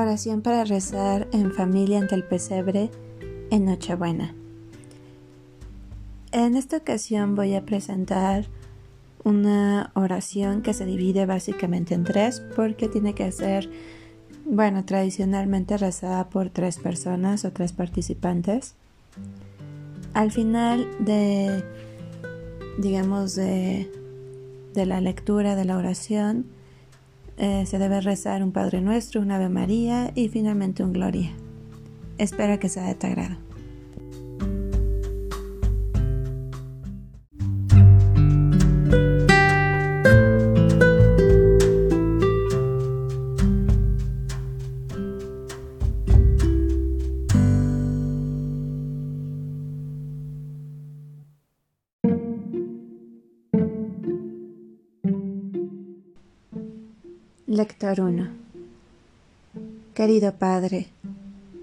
Oración para rezar en familia ante el pesebre en Nochebuena. En esta ocasión voy a presentar una oración que se divide básicamente en tres porque tiene que ser, bueno, tradicionalmente rezada por tres personas o tres participantes. Al final de, digamos, de, de la lectura de la oración, eh, se debe rezar un Padre Nuestro, un Ave María y finalmente un Gloria. Espero que sea de tu agrado. Lector 1 Querido Padre,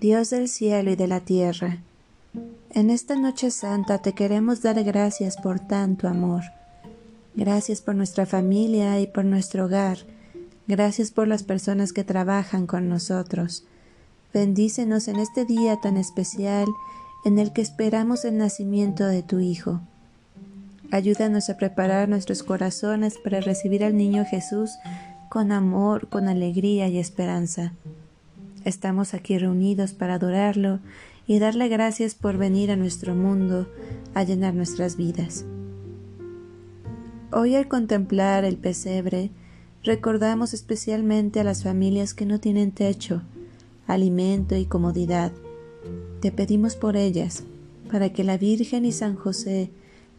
Dios del cielo y de la tierra, en esta noche santa te queremos dar gracias por tanto amor. Gracias por nuestra familia y por nuestro hogar. Gracias por las personas que trabajan con nosotros. Bendícenos en este día tan especial en el que esperamos el nacimiento de tu Hijo. Ayúdanos a preparar nuestros corazones para recibir al niño Jesús con amor, con alegría y esperanza. Estamos aquí reunidos para adorarlo y darle gracias por venir a nuestro mundo a llenar nuestras vidas. Hoy al contemplar el pesebre, recordamos especialmente a las familias que no tienen techo, alimento y comodidad. Te pedimos por ellas, para que la Virgen y San José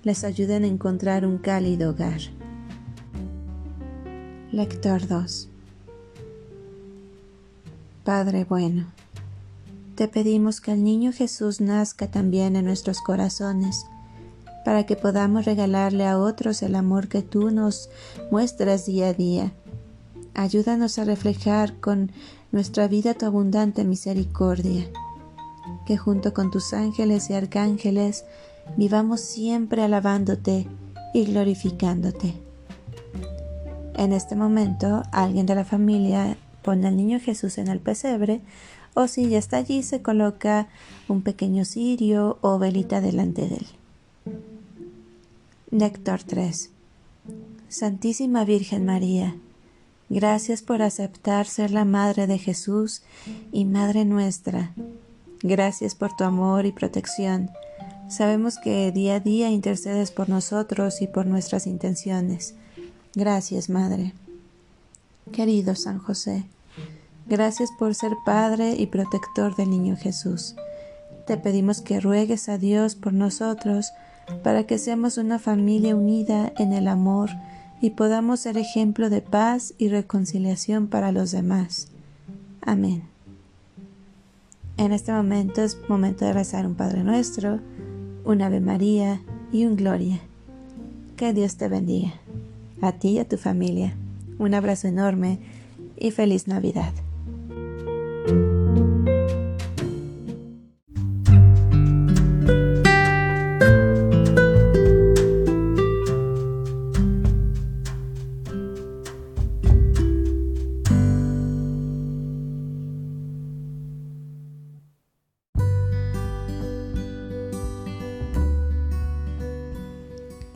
les ayuden a encontrar un cálido hogar. Lector 2 Padre bueno, te pedimos que el niño Jesús nazca también en nuestros corazones, para que podamos regalarle a otros el amor que tú nos muestras día a día. Ayúdanos a reflejar con nuestra vida tu abundante misericordia, que junto con tus ángeles y arcángeles vivamos siempre alabándote y glorificándote. En este momento, alguien de la familia pone al niño Jesús en el pesebre o si ya está allí se coloca un pequeño cirio o velita delante de él. Lector 3 Santísima Virgen María, gracias por aceptar ser la Madre de Jesús y Madre nuestra. Gracias por tu amor y protección. Sabemos que día a día intercedes por nosotros y por nuestras intenciones. Gracias, Madre. Querido San José, gracias por ser Padre y protector del Niño Jesús. Te pedimos que ruegues a Dios por nosotros para que seamos una familia unida en el amor y podamos ser ejemplo de paz y reconciliación para los demás. Amén. En este momento es momento de rezar un Padre Nuestro, un Ave María y un Gloria. Que Dios te bendiga a ti y a tu familia. Un abrazo enorme y feliz Navidad.